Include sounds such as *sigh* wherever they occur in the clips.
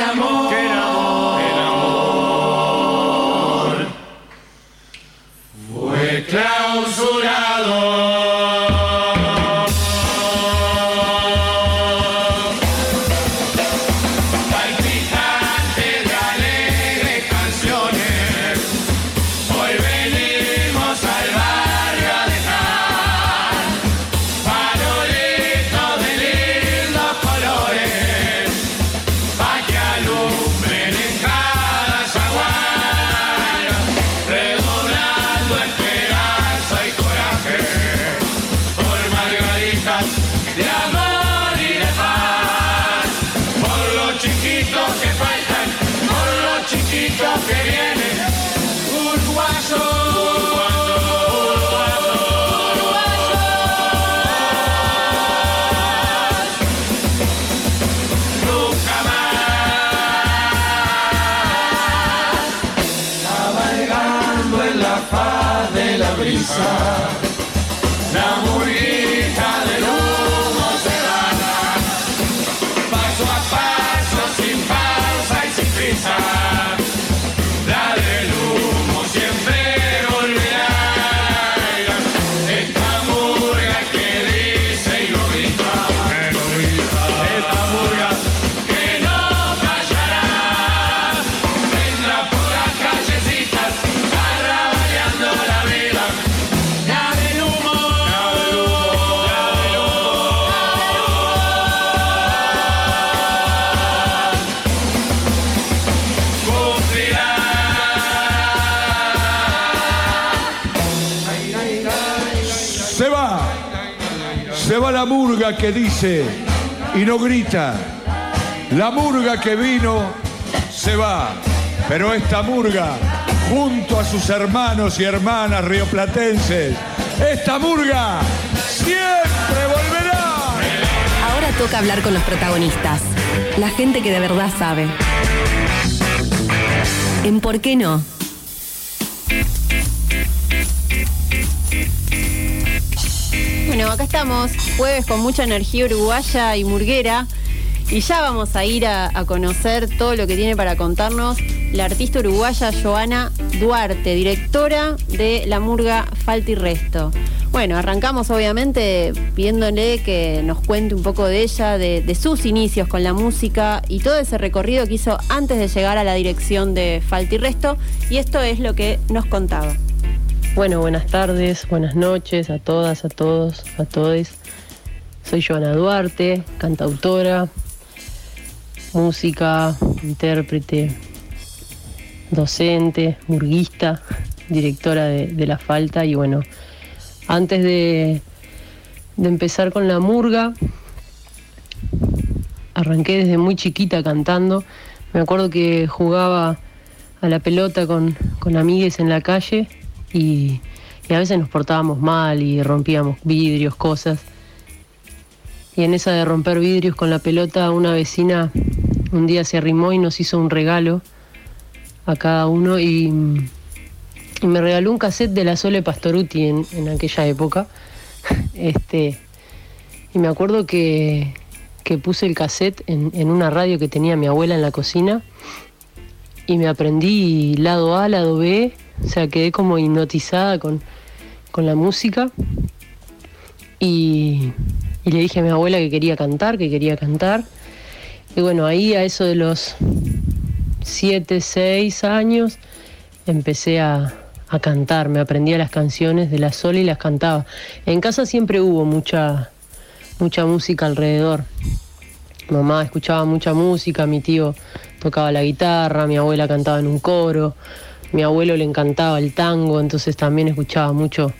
amor. Que el amor. El amor fue clausurado. sam Na muri que dice y no grita. La murga que vino se va. Pero esta murga, junto a sus hermanos y hermanas rioplatenses, esta murga siempre volverá. Ahora toca hablar con los protagonistas, la gente que de verdad sabe. En ¿Por qué no? Bueno, acá estamos, jueves con mucha energía uruguaya y murguera. Y ya vamos a ir a, conocer todo lo que tiene para contarnos la artista uruguaya Joana Duarte, directora de la murga Falta y Resto. Bueno, arrancamos obviamente pidiéndole que nos cuente un poco de ella, de, de sus inicios con la música y todo ese recorrido que hizo antes de llegar a la dirección de Falta y Resto. Y esto es lo que nos contaba. Bueno, buenas tardes, buenas noches a todas, a todos, a todos. Soy Joana Duarte, cantautora, música, intérprete, docente, murguista, directora de, de La Falta y bueno, antes de, de empezar con la murga, arranqué desde muy chiquita cantando. Me acuerdo que jugaba a la pelota con, con amigues en la calle y, a veces nos portábamos mal y rompíamos vidrios, cosas. Y en esa de romper vidrios con la pelota, una vecina un día se arrimó y nos hizo un regalo a cada uno y, y me regaló un cassette de la Sole Pastoruti en, en aquella época. *laughs* Este, y me acuerdo que, que puse el cassette en, en una radio que tenía mi abuela en la cocina y me aprendí lado A, lado B, o sea, quedé como hipnotizada con, con la música y, le dije a mi abuela que quería cantar, que quería cantar. Y bueno, ahí a eso de los 7, 6 años empecé a, a cantar, me aprendía las canciones de la Sol y las cantaba. En casa siempre hubo mucha, mucha música alrededor. Mamá escuchaba mucha música, mi tío tocaba la guitarra, mi abuela cantaba en un coro, mi abuelo le encantaba el tango, entonces también escuchaba mucho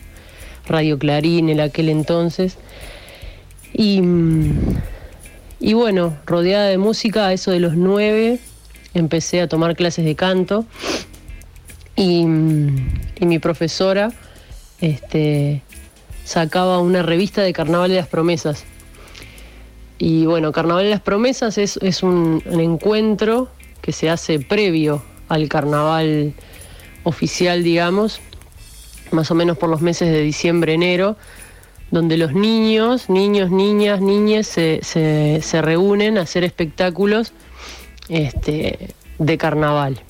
Radio Clarín en aquel entonces. Y, mm, y bueno, rodeada de música, a eso de los nueve, empecé a tomar clases de canto y, mm, y mi profesora este, sacaba una revista de Carnaval de las Promesas. Y bueno, Carnaval de las Promesas es, es un, un encuentro que se hace previo al carnaval oficial, digamos, más o menos por los meses de diciembre, enero, donde los niños, niños, niñas, niñes se, se- se reúnen a hacer espectáculos este, de carnaval.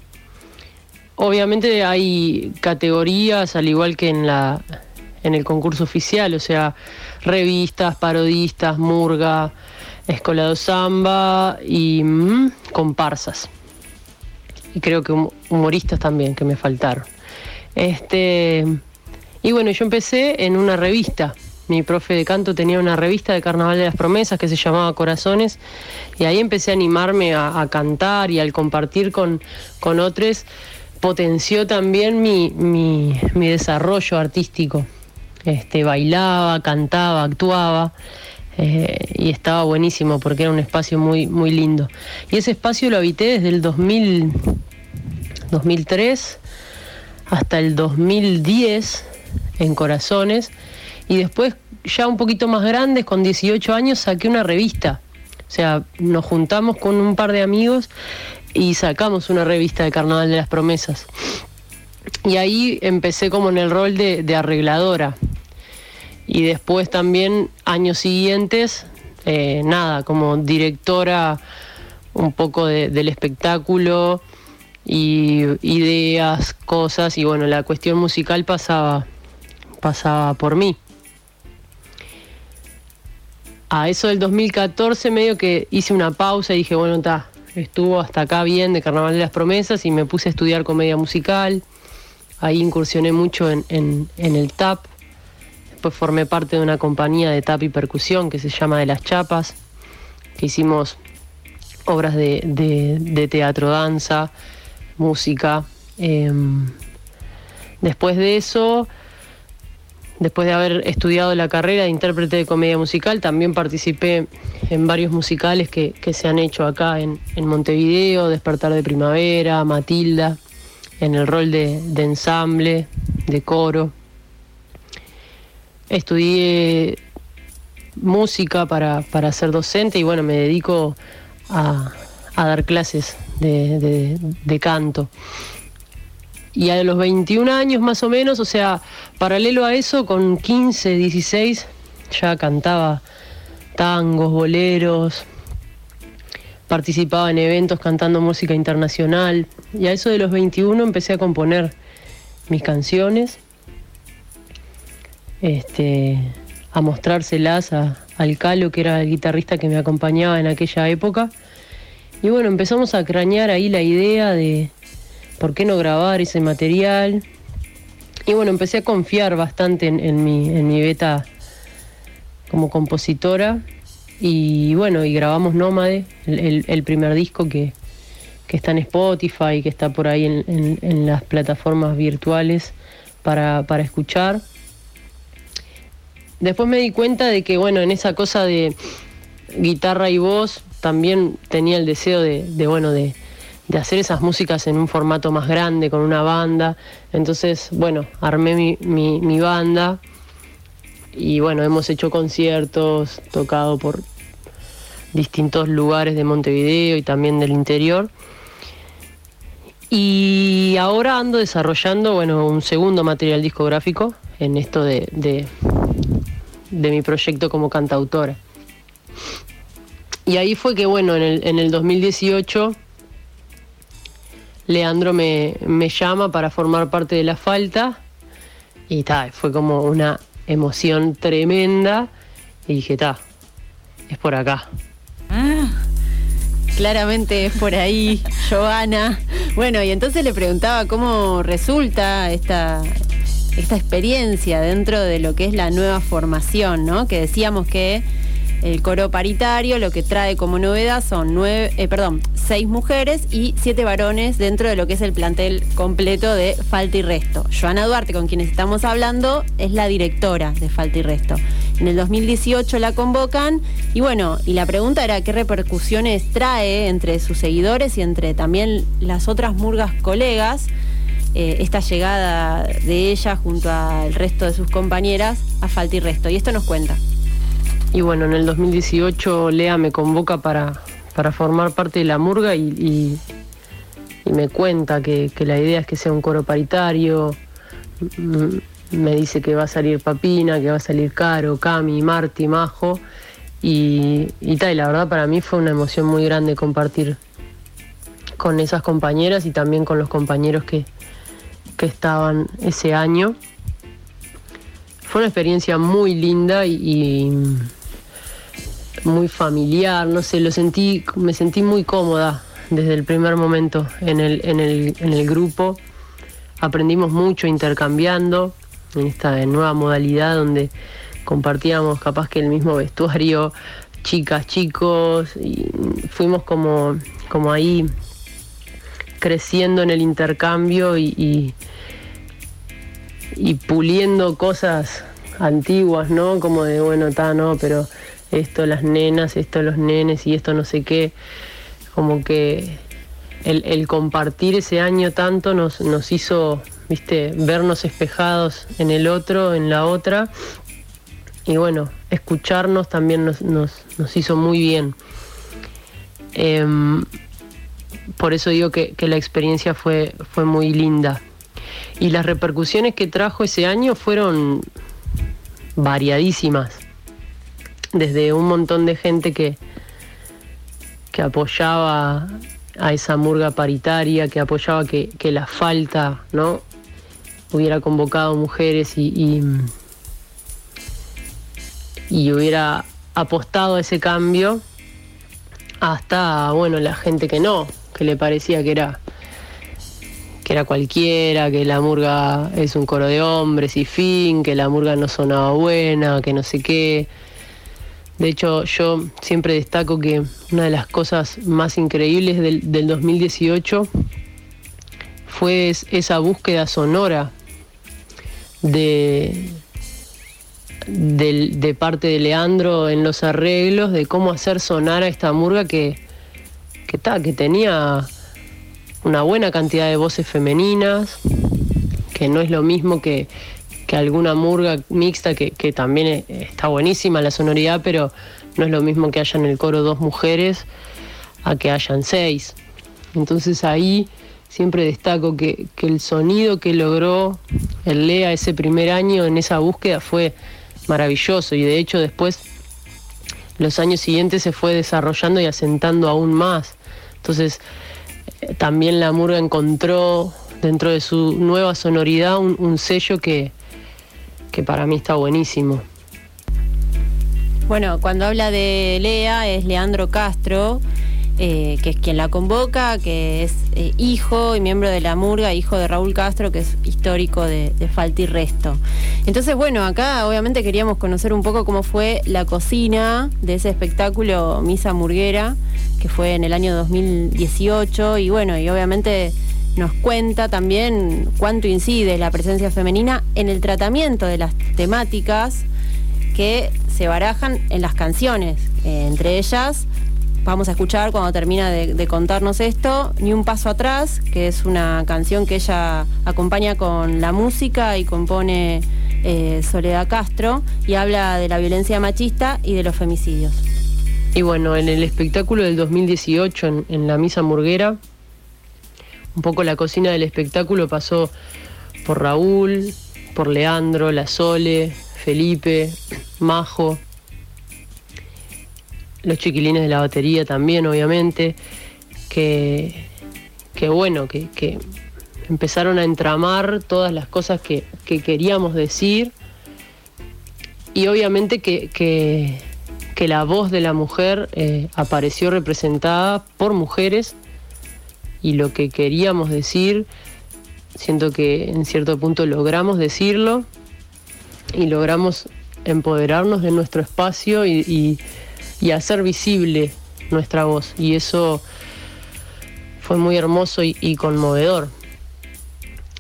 Obviamente hay categorías, al igual que en, la, en el concurso oficial, o sea, revistas, parodistas, murga, escolado samba y mm, comparsas. Y creo que humoristas también, que me faltaron. Este, y bueno, yo empecé en una revista. Mi profe de canto tenía una revista de Carnaval de las Promesas que se llamaba Corazones y ahí empecé a animarme a, cantar y al compartir con, con otros potenció también mi, mi, mi desarrollo artístico. Este, bailaba, cantaba, actuaba. Eh, y estaba buenísimo porque era un espacio muy, muy lindo. Y ese espacio lo habité desde el 2000, 2003 hasta el 2010 en Corazones y después ya un poquito más grandes, con 18 años, saqué una revista. O sea, nos juntamos con un par de amigos y sacamos una revista de Carnaval de las Promesas. Y ahí empecé como en el rol de arregladora y después también años siguientes, eh, nada, como directora un poco del espectáculo y ideas, cosas y bueno, la cuestión musical pasaba, pasaba por mí. A eso del 2014 medio que hice una pausa y dije, bueno, está, estuvo hasta acá bien de Carnaval de las Promesas y me puse a estudiar comedia musical. Ahí incursioné mucho en, en el TAP, Después formé parte de una compañía de tap y percusión que se llama De las Chapas, que hicimos obras de, teatro, danza, música. Em, después de eso, después de haber estudiado la carrera de intérprete de comedia musical, también participé en varios musicales que, se han hecho acá en, Montevideo, Despertar de Primavera, Matilda, en el rol de ensamble, de coro estudié música para, ser docente y bueno, me dedico a, dar clases de, canto. Y a los 21 años más o menos, o sea, paralelo a eso, con 15, 16, ya cantaba tangos, boleros, participaba en eventos cantando música internacional. Y a eso de los 21 empecé a componer mis canciones este, a mostrárselas al Calo, que era el guitarrista que me acompañaba en aquella época. Y bueno, empezamos a crañar ahí la idea de por qué no grabar ese material. Y bueno, empecé a confiar bastante en, mi, en mi beta como compositora. Y bueno, y grabamos Nómade, el, primer disco que, está en Spotify, que está por ahí en, las plataformas virtuales para, para escuchar. Después me di cuenta de que, bueno, en esa cosa de guitarra y voz también tenía el deseo de, bueno, de, hacer esas músicas en un formato más grande, con una banda. Entonces, bueno, armé mi, banda y bueno, hemos hecho conciertos, tocado por distintos lugares de Montevideo y también del interior. Y ahora ando desarrollando, bueno, un segundo material discográfico en esto de mi proyecto como cantautora. Y ahí fue que, bueno, en el, en el 2018 Leandro me, llama para formar parte de la falta y tal, fue como una emoción tremenda y dije, ta, es por acá. Ah, claramente es por ahí, *laughs* Joana. Bueno, y entonces le preguntaba cómo resulta esta, esta experiencia dentro de lo que es la nueva formación, ¿no? Que decíamos que el coro paritario lo que trae como novedad son nueve, eh, perdón, seis mujeres y siete varones dentro de lo que es el plantel completo de Falta y Resto. Joana Duarte, con quienes estamos hablando, es la directora de Falta y Resto. En el 2018 la convocan y bueno, y la pregunta era qué repercusiones trae entre sus seguidores y entre también las otras murgas colegas eh, esta llegada de ella junto al resto de sus compañeras a Falta y Resto. Y esto nos cuenta. Y bueno, en el 2018 Lea me convoca para, para formar parte de la murga y, me cuenta que, la idea es que sea un coro paritario. Mm, me dice que va a salir Papina, que va a salir Caro, Cami, Marti, Majo. Y, y, tal, y la verdad para mí fue una emoción muy grande compartir con esas compañeras y también con los compañeros que, que estaban ese año. Fue una experiencia muy linda y, muy familiar, no sé, lo sentí, me sentí muy cómoda desde el primer momento en el, en el, en el grupo. Aprendimos mucho intercambiando en esta nueva modalidad donde compartíamos capaz que el mismo vestuario, chicas, chicos, y fuimos como, como ahí creciendo en el intercambio y, y puliendo cosas antiguas, ¿no? Como de, bueno, está, no, pero esto las nenas, esto los nenes y esto no sé qué. Como que el, compartir ese año tanto nos, nos hizo, viste, vernos espejados en el otro, en la otra. Y bueno, escucharnos también nos, nos, nos hizo muy bien. Em, por eso digo que, que la experiencia fue, fue muy linda. Y las repercusiones que trajo ese año fueron variadísimas. Desde un montón de gente que, que apoyaba a esa murga paritaria, que apoyaba que, que la falta ¿no? hubiera convocado mujeres y, y, hubiera apostado a ese cambio, hasta bueno la gente que no, que le parecía que era que era cualquiera, que la murga es un coro de hombres y fin, que la murga no sonaba buena, que no sé qué. De hecho, yo siempre destaco que una de las cosas más increíbles del, del 2018 fue es- esa búsqueda sonora de, de parte de Leandro en los arreglos, de cómo hacer sonar a esta murga que, que, que tenía una buena cantidad de voces femeninas, que no es lo mismo que, que alguna murga mixta, que, que también e- está buenísima la sonoridad, pero no es lo mismo que haya en el coro dos mujeres a que hayan seis. Entonces ahí siempre destaco que, que el sonido que logró el Lea ese primer año en esa búsqueda fue maravilloso y de hecho después los años siguientes se fue desarrollando y asentando aún más. Entonces también la murga encontró dentro de su nueva sonoridad un, sello que, que para mí está buenísimo. Bueno, cuando habla de Lea es Leandro Castro, eh, que es quien la convoca, que es eh, hijo y miembro de la Murga, hijo de Raúl Castro, que es histórico de, de Falta y Resto. Entonces, bueno, acá obviamente queríamos conocer un poco cómo fue la cocina de ese espectáculo Misa Murguera, que fue en el año 2018, y bueno, y obviamente nos cuenta también cuánto incide la presencia femenina en el tratamiento de las temáticas que se barajan en las canciones. Eh, entre ellas, vamos a escuchar cuando termina de, contarnos esto, Ni un paso atrás, que es una canción que ella acompaña con la música y compone eh, Soledad Castro y habla de la violencia machista y de los femicidios. Y bueno, en el espectáculo del 2018, en, en la misa murguera, un poco la cocina del espectáculo pasó por Raúl, por Leandro, La Sole, Felipe, Majo, los chiquilines de la batería también, obviamente, que, que bueno, que, que empezaron a entramar todas las cosas que, que queríamos decir. Y obviamente que, que, la voz de la mujer eh, apareció representada por mujeres. Y lo que queríamos decir, siento que en cierto punto logramos decirlo y logramos empoderarnos de nuestro espacio y- y hacer visible nuestra voz. Y eso fue muy hermoso y, conmovedor.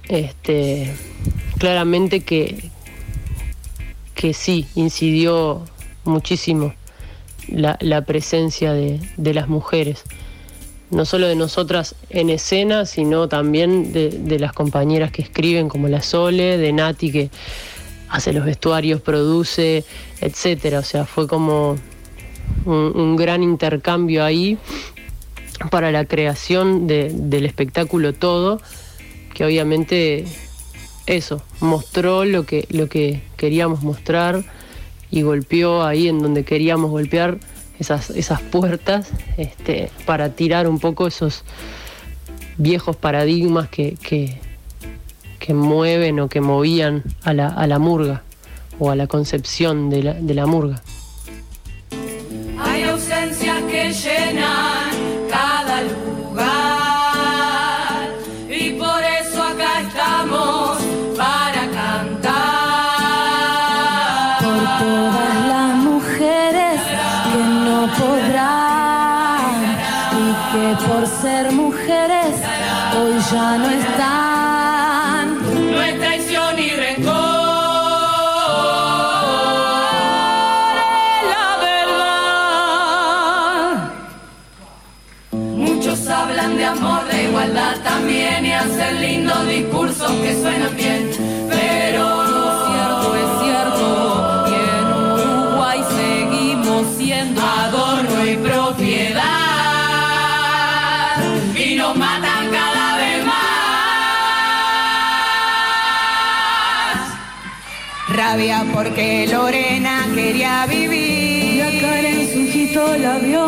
Este, claramente que, que sí, incidió muchísimo la, la presencia de, de las mujeres. No solo de nosotras en escena, sino también de, de las compañeras que escriben, como la Sole, de Nati, que hace los vestuarios, produce, etcétera. O sea, fue como un, gran intercambio ahí para la creación de- del espectáculo todo, que obviamente eso, mostró lo que, lo que queríamos mostrar y golpeó ahí en donde queríamos golpear esas, esas puertas este, para tirar un poco esos viejos paradigmas que, que, que mueven o que movían a la, a la murga o a la concepción de la, de la murga. Ya no están. Porque Lorena quería vivir. Y a Karen Sujito la vio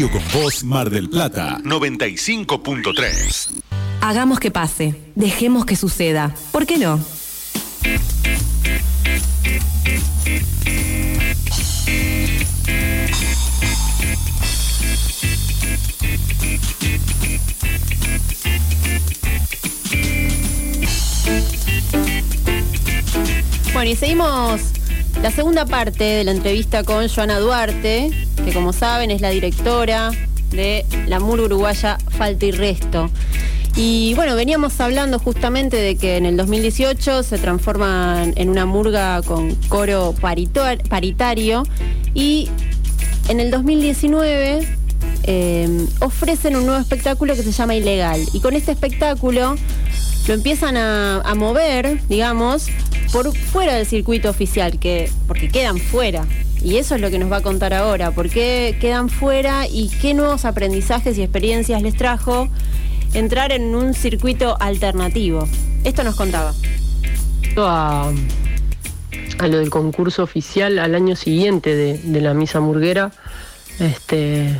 Radio con Voz Mar del Plata 95.3. Hagamos que pase, dejemos que suceda. ¿Por qué no? Bueno, y seguimos la segunda parte de la entrevista con Joana Duarte, que como saben es la directora de la MUR uruguaya Falta y Resto. Y bueno, veníamos hablando justamente de que en el 2018 se transforma en una murga con coro paritario y en el 2019 eh, ofrecen un nuevo espectáculo que se llama Ilegal. Y con este espectáculo lo empiezan a, a mover, digamos, por fuera del circuito oficial, que, porque quedan fuera. Y eso es lo que nos va a contar ahora, por qué quedan fuera y qué nuevos aprendizajes y experiencias les trajo entrar en un circuito alternativo. Esto nos contaba. A, lo del concurso oficial al año siguiente de, la misa murguera, este,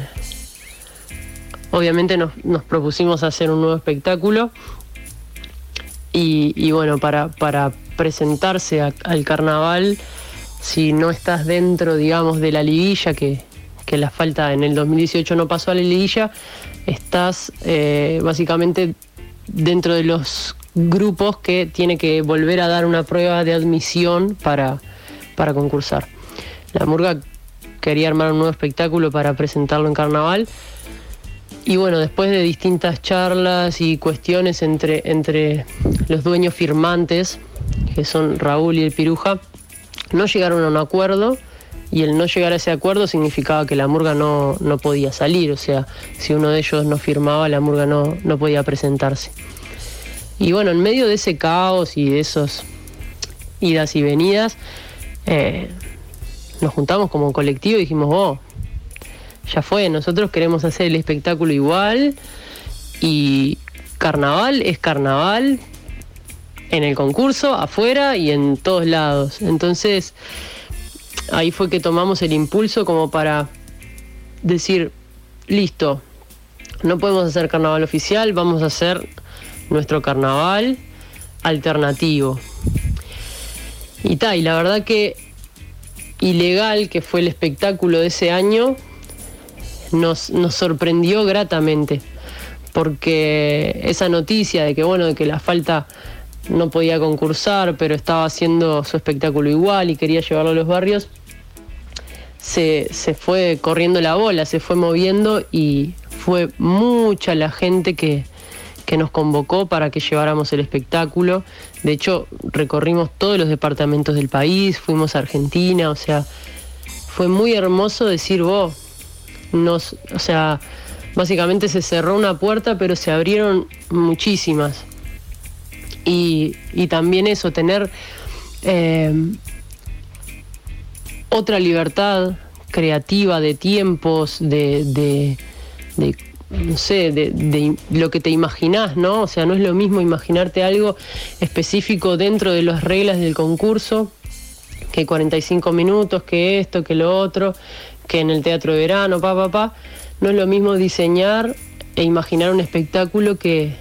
obviamente nos, nos propusimos hacer un nuevo espectáculo y, bueno, para, presentarse al carnaval, si no estás dentro, digamos, de la liguilla, que, la falta en el 2018 no pasó a la liguilla, estás eh, básicamente dentro de los grupos que tiene que volver a dar una prueba de admisión para, para concursar. La Murga quería armar un nuevo espectáculo para presentarlo en carnaval. Y bueno, después de distintas charlas y cuestiones entre, entre los dueños firmantes, que son Raúl y el Piruja, no llegaron a un acuerdo y el no llegar a ese acuerdo significaba que la murga no, no podía salir, o sea, si uno de ellos no firmaba, la murga no, no podía presentarse. Y bueno, en medio de ese caos y de esos idas y venidas, eh, nos juntamos como colectivo y dijimos, oh, ya fue, nosotros queremos hacer el espectáculo igual y carnaval es carnaval en el concurso, afuera y en todos lados. Entonces, ahí fue que tomamos el impulso como para decir, listo, no podemos hacer carnaval oficial, vamos a hacer nuestro carnaval alternativo. Y tal, y la verdad que ilegal que fue el espectáculo de ese año, nos, nos sorprendió gratamente, porque esa noticia de que bueno, de que la falta no podía concursar, pero estaba haciendo su espectáculo igual y quería llevarlo a los barrios, se, se fue corriendo la bola, se fue moviendo y fue mucha la gente que, que nos convocó para que lleváramos el espectáculo. De hecho, recorrimos todos los departamentos del país, fuimos a Argentina, o sea, fue muy hermoso decir, vos, nos, o sea, básicamente se cerró una puerta, pero se abrieron muchísimas. Y, y también eso, tener eh, otra libertad creativa de tiempos, de, de, no sé, de, de, lo que te imaginás, ¿no? O sea, no es lo mismo imaginarte algo específico dentro de las reglas del concurso, que 45 minutos, que esto, que lo otro, que en el teatro de verano, pa, pa, pa. No es lo mismo diseñar e imaginar un espectáculo que,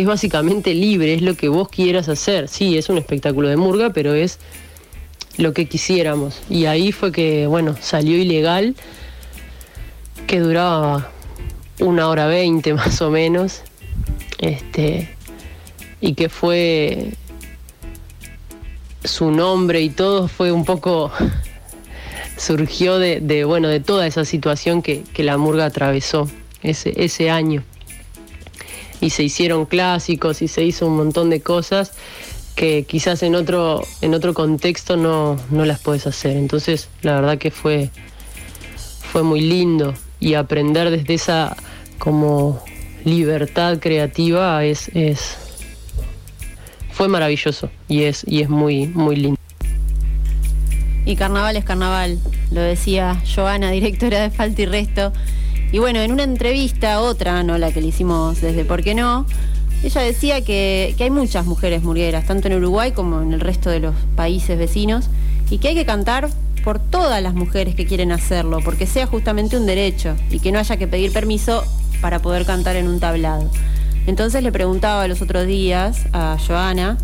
es básicamente libre, es lo que vos quieras hacer. Sí, es un espectáculo de murga, pero es lo que quisiéramos. Y ahí fue que, bueno, salió ilegal, que duraba una hora veinte *laughs* más o menos, este, y que fue su nombre y todo fue un poco *laughs* surgió de, de, bueno de toda esa situación que, que la murga atravesó ese, ese año y se hicieron clásicos y se hizo un montón de cosas que quizás en otro, en otro contexto no, no las puedes hacer. Entonces, la verdad que fue, fue muy lindo y aprender desde esa como libertad creativa es, es fue maravilloso y es, y es muy, muy lindo. Y carnaval es carnaval, lo decía Joana, *laughs* directora de Falta y Resto. Y bueno, en una entrevista, otra, no la que le hicimos desde ¿Por qué no? Ella decía que, que, hay muchas mujeres murgueras, tanto en Uruguay como en el resto de los países vecinos, y que hay que cantar por todas las mujeres que quieren hacerlo, porque sea justamente un derecho y que no haya que pedir permiso para poder cantar en un tablado. Entonces le preguntaba los otros días a Joana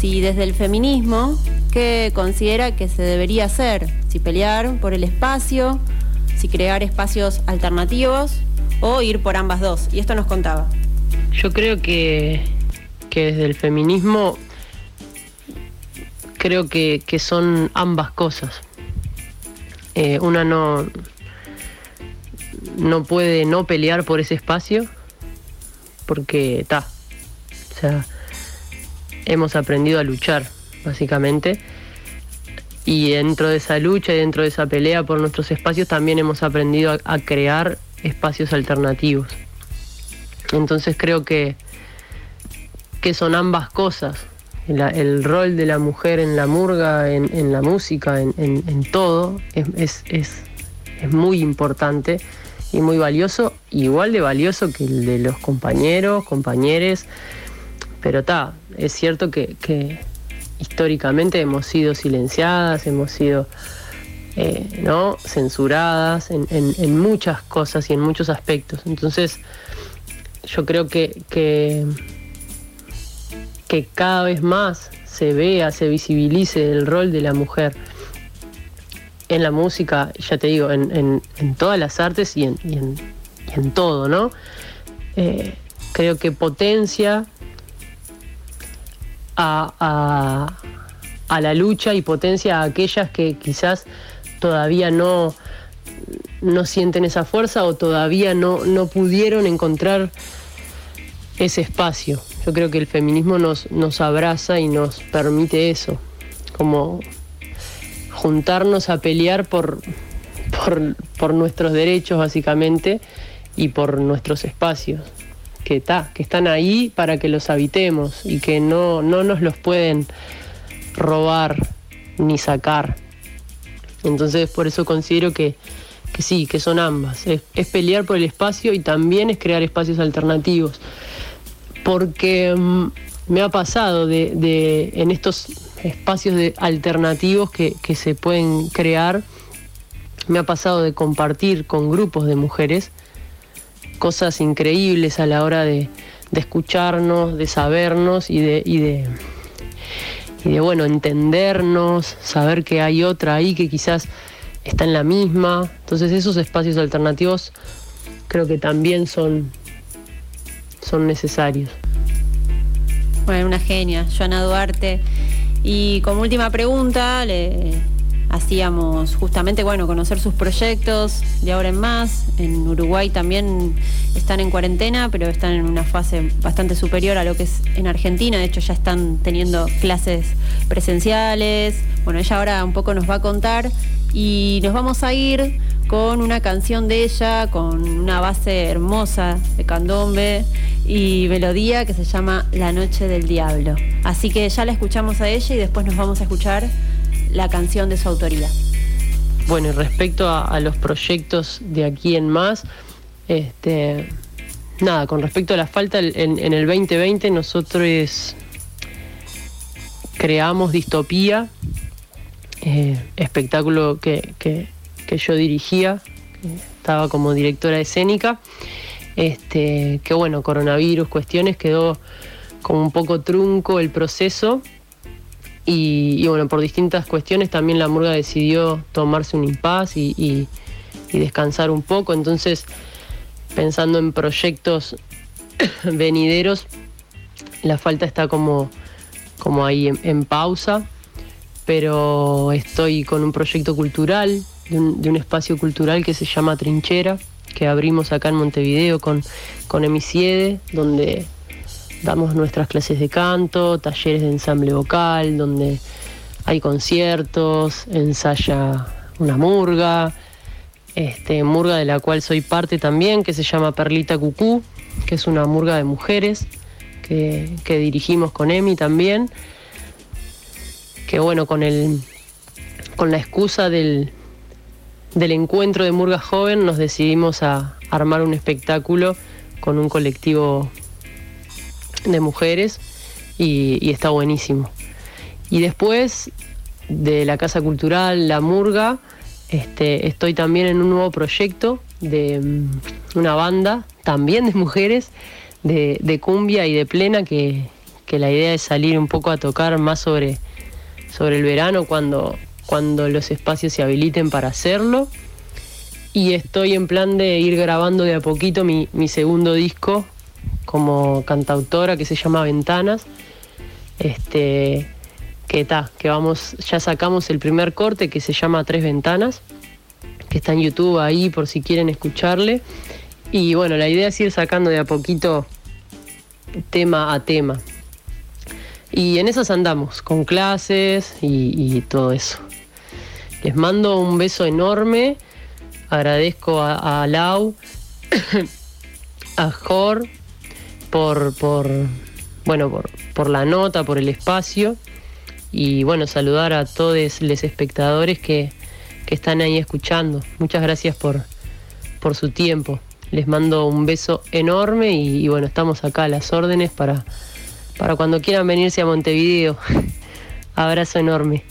si desde el feminismo, ¿qué considera que se debería hacer? Si pelear por el espacio, si crear espacios alternativos o ir por ambas dos. Y esto nos contaba. Yo creo que, que desde el feminismo creo que, que son ambas cosas. Eh, una no, no puede no pelear por ese espacio porque está. O sea, hemos aprendido a luchar, básicamente. Y dentro de esa lucha y dentro de esa pelea por nuestros espacios también hemos aprendido a, crear espacios alternativos. Entonces creo que, que son ambas cosas. El rol de la mujer en la murga, en, la música, en, todo, es, es, es, muy importante y muy valioso, igual de valioso que el de los compañeros, compañeros. Pero está, es cierto que, históricamente hemos sido silenciadas, hemos sido eh, ¿no? censuradas en, muchas cosas y en muchos aspectos. Entonces, yo creo que, que, cada vez más se vea, se visibilice el rol de la mujer en la música, ya te digo, en, en, todas las artes y, y en, en todo, ¿no? Eh, creo que potencia a, a- la lucha y potencia a aquellas que quizás todavía no, no sienten esa fuerza o todavía no, no pudieron encontrar ese espacio. Yo creo que el feminismo nos, nos abraza y nos permite eso, como juntarnos a pelear por, por nuestros derechos básicamente y por nuestros espacios, que, están ahí para que los habitemos y que no, no nos los pueden robar ni sacar. Entonces por eso considero que, que sí, que son ambas. Es, es pelear por el espacio y también es crear espacios alternativos. Porque mm, me ha pasado de, de- en estos espacios de alternativos que, que se pueden crear, me ha pasado de compartir con grupos de mujeres cosas increíbles a la hora de, escucharnos, de sabernos y de, y de, y de bueno, entendernos, saber que hay otra ahí que quizás está en la misma. Entonces esos espacios alternativos creo que también son, son necesarios. Bueno, una genia, Joana Duarte. Y como última pregunta, le hacíamos justamente, bueno, conocer sus proyectos de ahora en más. En Uruguay también están en cuarentena, pero están en una fase bastante superior a lo que es en Argentina. De hecho, ya están teniendo clases presenciales. Bueno, ella ahora un poco nos va a contar y nos vamos a ir con una canción de ella, con una base hermosa de candombe y melodía que se llama La Noche del Diablo. Así que ya la escuchamos a ella y después nos vamos a escuchar la canción de su autoría. Bueno, y respecto a, los proyectos de aquí en más, este, nada, con respecto a la falta, en, el 2020 nosotros creamos Distopía, eh, espectáculo que, yo dirigía, estaba como directora escénica, este, que bueno, coronavirus, cuestiones, quedó como un poco trunco el proceso. Y, bueno, por distintas cuestiones también la murga decidió tomarse un impas y, descansar un poco. Entonces, pensando en proyectos *coughs* venideros, la falta está como, como ahí en, en pausa. Pero estoy con un proyecto cultural, de un, de un espacio cultural que se llama Trinchera, que abrimos acá en Montevideo con, con Emisiede, donde damos nuestras clases de canto, talleres de ensamble vocal, donde hay conciertos, ensaya una murga, este, murga de la cual soy parte también, que se llama Perlita Cucú, que es una murga de mujeres que, que dirigimos con Emi también, que bueno, con el con la excusa del, del encuentro de Murga Joven nos decidimos a armar un espectáculo con un colectivo de mujeres y, está buenísimo. Y después de la Casa Cultural, La Murga, este, estoy también en un nuevo proyecto de mm, una banda, también de mujeres, de, de cumbia y de plena, que, que la idea es salir un poco a tocar más sobre, sobre el verano cuando, cuando los espacios se habiliten para hacerlo. Y estoy en plan de ir grabando de a poquito mi, mi segundo disco como cantautora que se llama Ventanas. Este, que ta, que vamos, ya sacamos el primer corte que se llama Tres Ventanas, que está en YouTube ahí por si quieren escucharle. Y bueno, la idea es ir sacando de a poquito tema a tema. Y en esas andamos, con clases y, y todo eso. Les mando un beso enorme. Agradezco a, a Lau, *coughs* a Jor, por, por, bueno, por, por la nota, por el espacio. Y bueno, saludar a todos los espectadores que, que están ahí escuchando. Muchas gracias por, por su tiempo. Les mando un beso enorme y, bueno, estamos acá a las órdenes para, para cuando quieran venirse a Montevideo. *laughs* Abrazo enorme.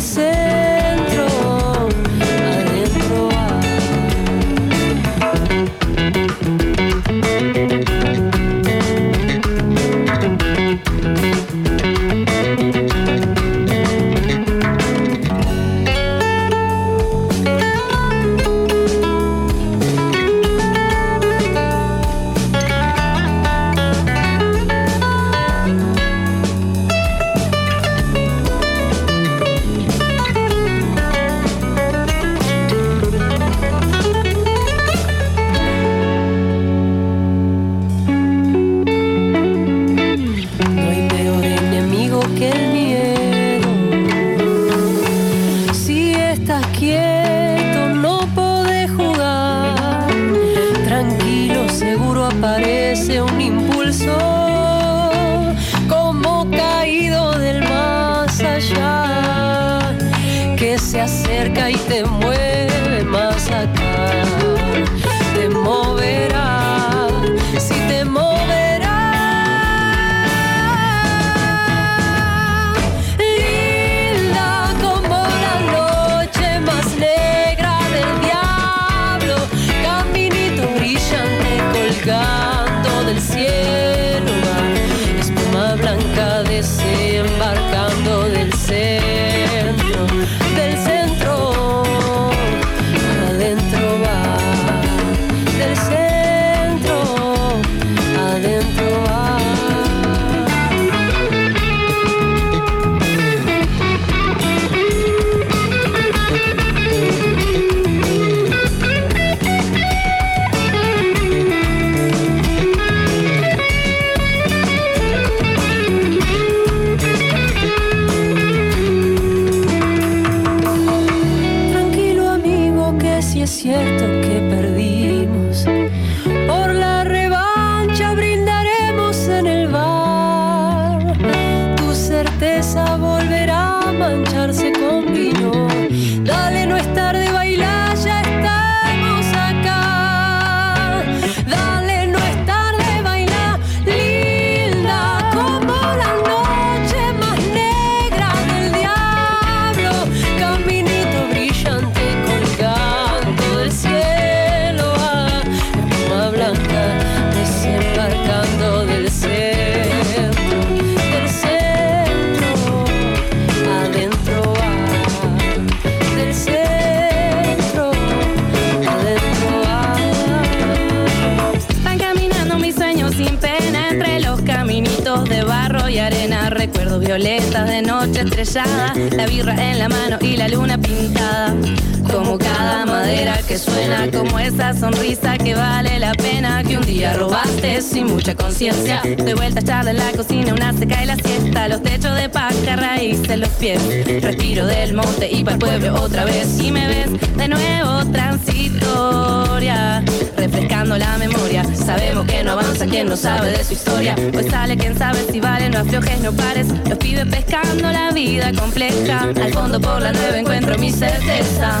esquecer. Estrellada, la birra en la mano y la luna pintada. Como cada madera que suena, como esa sonrisa que vale la pena que un día robaste sin mucha conciencia. De vuelta a charla en la cocina, una seca y la siesta, los techos de paja, raíces los pies. Respiro del monte y para el pueblo otra vez. Y me ves de nuevo transitoria, refrescando la memoria. Sabemos que no avanza quien no sabe de su historia. Pues sale quien sabe si vale, no aflojes, no pares. Los pibes pescando la vida compleja. Al fondo por la nueva encuentro mi certeza.